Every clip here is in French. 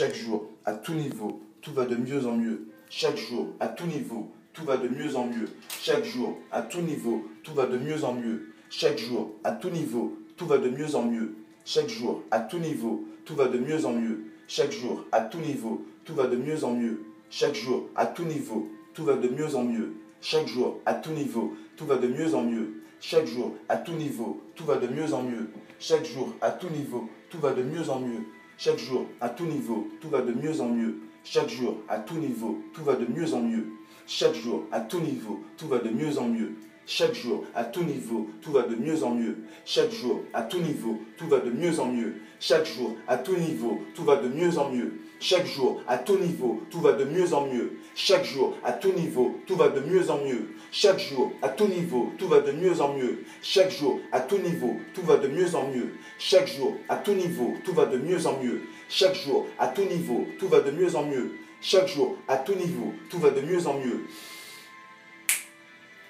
Chaque jour, à tout niveau, tout va de mieux en mieux. Chaque jour, à tout niveau, tout va de mieux en mieux. Chaque jour, à tout niveau, tout va de mieux en mieux. Chaque jour, à tout niveau, tout va de mieux en mieux. Chaque jour, à tout niveau, tout va de mieux en mieux. Chaque jour, à tout niveau, tout va de mieux en mieux. Chaque jour, à tout niveau, tout va de mieux en mieux. Chaque jour, à tout niveau, tout va de mieux en mieux. Chaque jour, à tout niveau, tout va de mieux en mieux. Chaque jour, à tout niveau, tout va de mieux en mieux. Chaque jour, à tout niveau, tout va de mieux en mieux. Chaque jour, à tout niveau, tout va de mieux en mieux. Chaque jour, à tout niveau, tout va de mieux en mieux. Chaque jour, à tout niveau, tout va de mieux en mieux. Chaque jour, à tout niveau, tout va de mieux en mieux. Chaque jour, à tout niveau, tout va de mieux en mieux. Chaque jour, à tout niveau, tout va de mieux en mieux. Chaque jour, à tout niveau, tout va de mieux en mieux. Chaque jour, à tout niveau, tout va de mieux en mieux. Chaque jour, à tout niveau, tout va de mieux en mieux. Chaque jour, à tout niveau, tout va de mieux en mieux. Chaque jour, à tout niveau, tout va de mieux en mieux. Chaque jour, à tout niveau, tout va de mieux en mieux.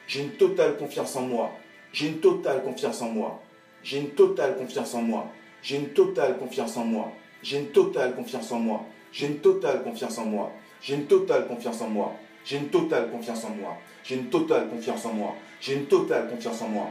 J'ai une totale confiance en moi. J'ai une totale confiance en moi. J'ai une totale confiance en moi. J'ai une totale confiance en moi. J'ai une totale confiance en moi. J'ai une totale confiance en moi. J'ai une totale confiance en moi. J'ai une totale confiance en moi. J'ai une totale confiance en moi. J'ai une totale confiance en moi.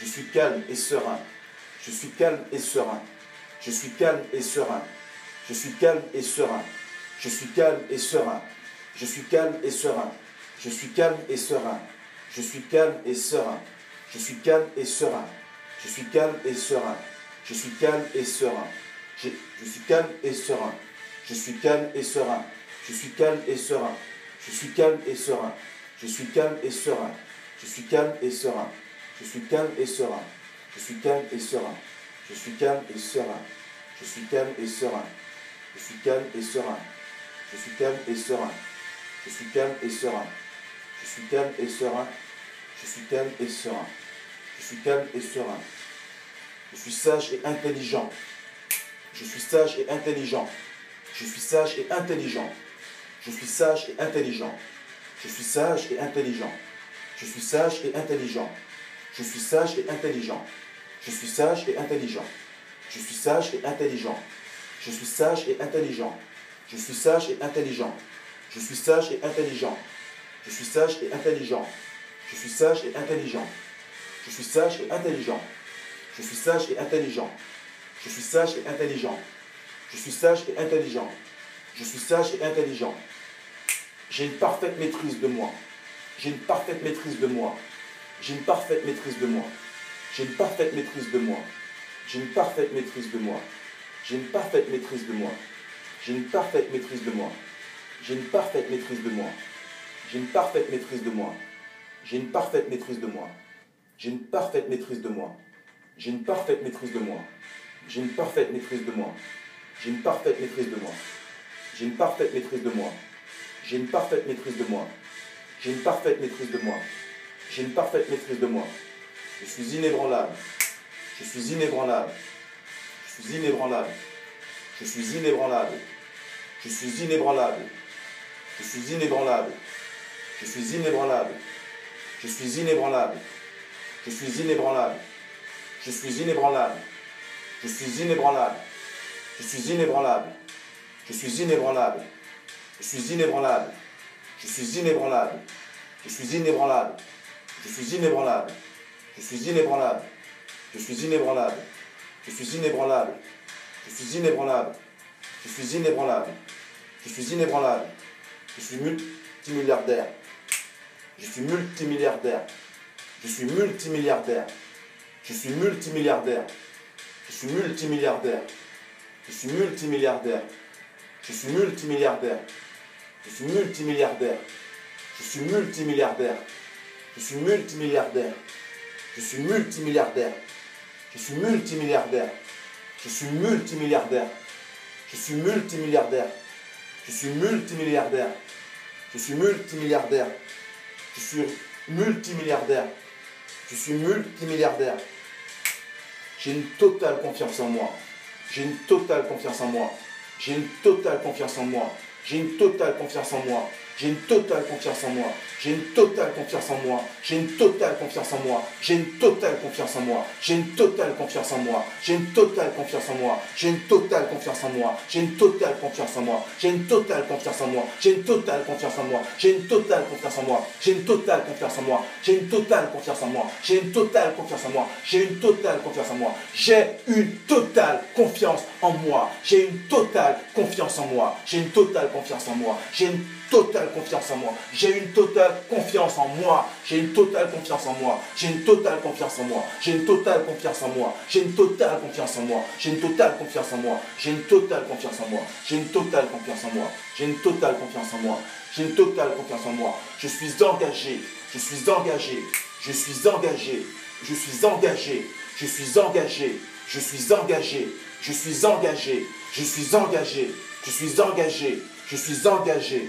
Je suis calme et serein. Je suis calme et serein. Je suis calme et serein. Je suis calme et serein. Je suis calme et serein. Je suis calme et serein. Je suis calme et serein. Je suis calme et serein. Je suis calme et serein. Je suis calme et serein. Je suis calme et serein. Je, suis calme et serein. Je suis calme et serein. Je suis calme et serein. Je suis calme et serein. Je suis calme et serein. Je suis calme et serein. Je suis calme et serein. Je suis calme et serein. Je suis calme et serein. Je suis calme et serein. Je suis calme et serein. Je suis calme et serein. Je suis calme et serein. Je suis calme et serein. Je suis calme et serein. Je suis calme et serein. Je suis sage et intelligent. Je suis sage et intelligent. Je suis sage et intelligent. Je suis sage et intelligent. Je suis sage et intelligent. Je suis sage et intelligent. Je suis sage et intelligent. Je suis sage et intelligent. Je suis sage et intelligent. Je suis sage et intelligent. Je suis sage et intelligent. Je suis sage et intelligent. Je suis sage et intelligent. Je suis sage et intelligent. Je suis sage et intelligent. Je suis sage et intelligent. Je suis sage et intelligent. Je suis sage et intelligent. Je suis sage et intelligent. J'ai une parfaite maîtrise de moi. J'ai une parfaite maîtrise de moi. J'ai une parfaite maîtrise de moi. J'ai une parfaite maîtrise de moi. J'ai une parfaite maîtrise de moi. J'ai une parfaite maîtrise de moi. J'ai une parfaite maîtrise de moi. J'ai une parfaite maîtrise de moi. J'ai une parfaite maîtrise de moi. J'ai une parfaite maîtrise de moi. J'ai une parfaite maîtrise de moi. J'ai une parfaite maîtrise de moi. J'ai une parfaite maîtrise de moi. J'ai une parfaite maîtrise de moi. J'ai une parfaite maîtrise de moi. J'ai une parfaite maîtrise de moi. J'ai une parfaite maîtrise de moi. J'ai une parfaite maîtrise de moi. Je suis inébranlable. Je suis inébranlable. Je suis inébranlable. Je suis inébranlable. Je suis inébranlable. Je suis inébranlable. Je suis inébranlable. Je suis inébranlable. Je suis inébranlable. Je suis inébranlable. Je suis inébranlable. Je suis inébranlable. Je suis inébranlable. Je suis inébranlable. Je suis inébranlable. Je suis inébranlable. Je suis inébranlable. Je suis inébranlable. Je suis inébranlable. Je suis inébranlable. Je suis inébranlable. Je suis inébranlable. Je suis inébranlable. Je suis multimilliardaire. Je suis multimilliardaire. Je suis multimilliardaire. Je suis multimilliardaire. Je suis multimilliardaire. Je suis multimilliardaire. Je suis multimilliardaire. Je suis multimilliardaire. Je suis multimilliardaire. Je suis multimilliardaire. Je suis multimilliardaire. Je suis multimilliardaire. Je suis multimilliardaire. Je suis multimilliardaire. Je suis multimilliardaire. Je suis multimilliardaire. Je suis multimilliardaire. Je suis multimilliardaire. J'ai une totale confiance en moi. J'ai une totale confiance en moi. J'ai une totale confiance en moi. J'ai une totale confiance en moi. J'ai une totale confiance en moi. J'ai une totale confiance en moi. J'ai une totale confiance en moi. J'ai une totale confiance en moi. J'ai une totale confiance en moi. J'ai une totale confiance en moi. J'ai une totale confiance en moi. J'ai une totale confiance en moi. J'ai une totale confiance en moi. J'ai une totale confiance en moi. J'ai une totale confiance en moi. J'ai une totale confiance en moi. J'ai une totale confiance en moi. J'ai une totale confiance en moi. J'ai une totale confiance en moi. J'ai une totale confiance en moi. J'ai une totale confiance en moi. J'ai une totale confiance en moi. J'ai une totale confiance en moi. J'ai une totale confiance en moi. J'ai une totale confiance en moi. J'ai une totale confiance en moi. J'ai une totale confiance en moi. J'ai une totale confiance en moi. J'ai une totale confiance en moi. J'ai une totale confiance en moi. J'ai une totale confiance en moi. J'ai une totale confiance en moi. J'ai une totale confiance en moi. Je suis engagé. Je suis engagé. Je suis engagé. Je suis engagé. Je suis engagé. Je suis engagé. Je suis engagé. Je suis engagé. Je suis engagé. Je suis engagé.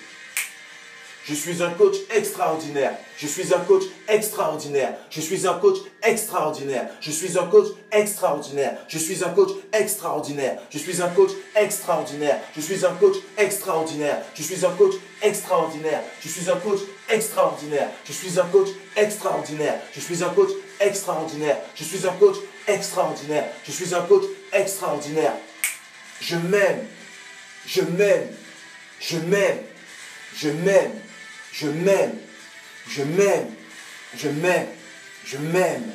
je suis un coach extraordinaire. Je suis un coach extraordinaire. Je suis un coach extraordinaire. Je suis un coach extraordinaire. Je suis un coach extraordinaire. Je suis un coach extraordinaire. Je suis un coach extraordinaire. Je suis un coach extraordinaire. Je suis un coach extraordinaire. Je suis un coach extraordinaire. Je suis un coach extraordinaire. Je suis un coach extraordinaire. Je suis un coach extraordinaire. Je m'aime. Je m'aime. Je m'aime. Je m'aime. Je m'aime. Je m'aime. Je m'aime. Je m'aime.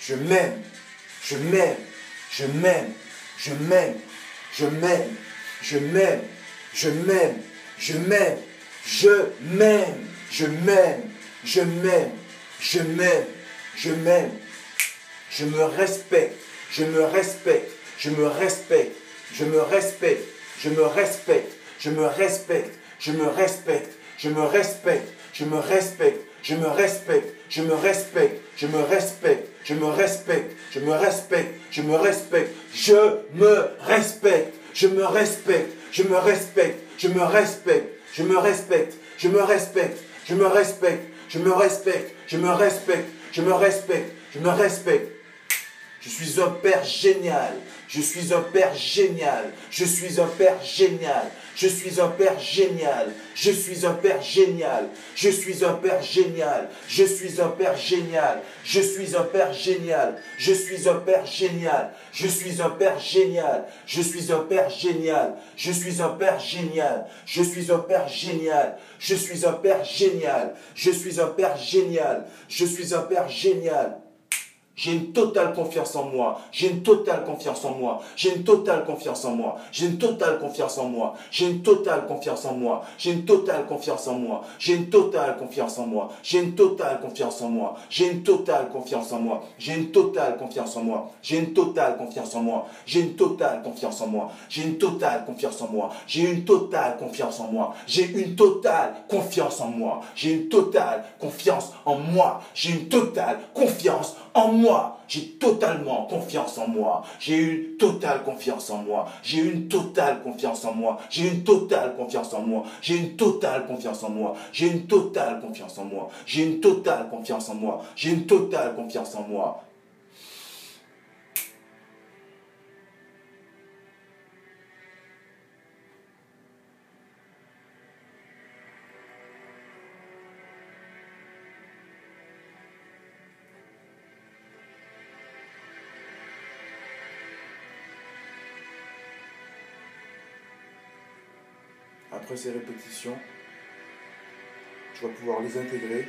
Je m'aime. Je m'aime. Je m'aime. Je m'aime. Je m'aime. Je m'aime. Je m'aime. Je m'aime. Je m'aime. Je m'aime. Je m'aime. Je m'aime. Je m'aime. Je me respecte. Je me respecte. Je me respecte. Je me respecte. Je me respecte. Je me respecte. Je me respecte je me respecte, je me respecte, je me respecte, je me respecte, je me respecte, je me respecte, je me respecte, je me respecte, je me respecte, je me respecte, je me respecte, je me respecte, je me respecte, je me respecte, je me respecte, je me respecte, je me respecte, je me respecte, je me respecte. Je suis un père génial. Je suis un père génial. Je suis un père génial. Je suis un père génial. Je suis un père génial. Je suis un père génial. Je suis un père génial. Je suis un père génial. Je suis un père génial. Je suis un père génial. Je suis un père génial. Je suis un père génial. Je suis un père génial. Je suis un père génial. Je suis un père génial. Je suis un père génial. J'ai une totale confiance en moi. J'ai une totale confiance en moi. J'ai une totale confiance en moi. J'ai une totale confiance en moi. J'ai une totale confiance en moi. J'ai une totale confiance en moi. J'ai une totale confiance en moi. J'ai une totale confiance en moi. J'ai une totale confiance en moi. J'ai une totale confiance en moi. J'ai une totale confiance en moi. J'ai une totale confiance en moi. J'ai une totale confiance en moi. J'ai une totale confiance en moi. J'ai une totale confiance en moi. J'ai une totale confiance en moi. J'ai une totale confiance en moi. J'ai totalement confiance en moi. J'ai une totale confiance en moi. J'ai une totale confiance en moi. J'ai une totale confiance en moi. J'ai une totale confiance en moi. J'ai une totale confiance en moi. J'ai une totale confiance en moi. J'ai une totale confiance en moi. Après ces répétitions, tu vas pouvoir les intégrer.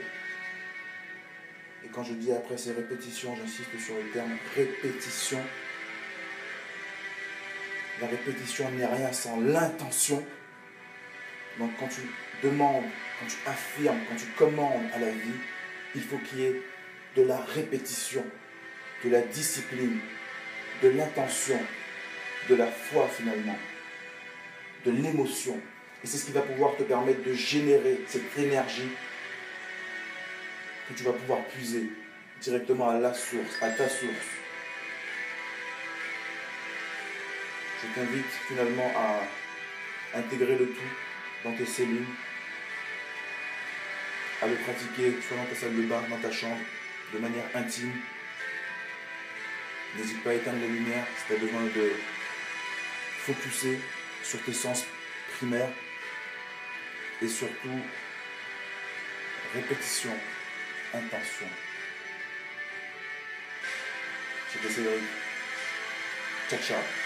Et quand je dis après ces répétitions, j'insiste sur le terme répétition. La répétition n'est rien sans l'intention. Donc quand tu demandes, quand tu affirmes, quand tu commandes à la vie, il faut qu'il y ait de la répétition, de la discipline, de l'intention, de la foi finalement, de l'émotion. Et c'est ce qui va pouvoir te permettre de générer cette énergie que tu vas pouvoir puiser directement à la source, à ta source. Je t'invite finalement à intégrer le tout dans tes cellules, à le pratiquer soit dans ta salle de bain, dans ta chambre, de manière intime. N'hésite pas à éteindre la lumière si tu as besoin de focuser sur tes sens primaires et surtout répétition, intention. C'était Cédric. Ciao, ciao.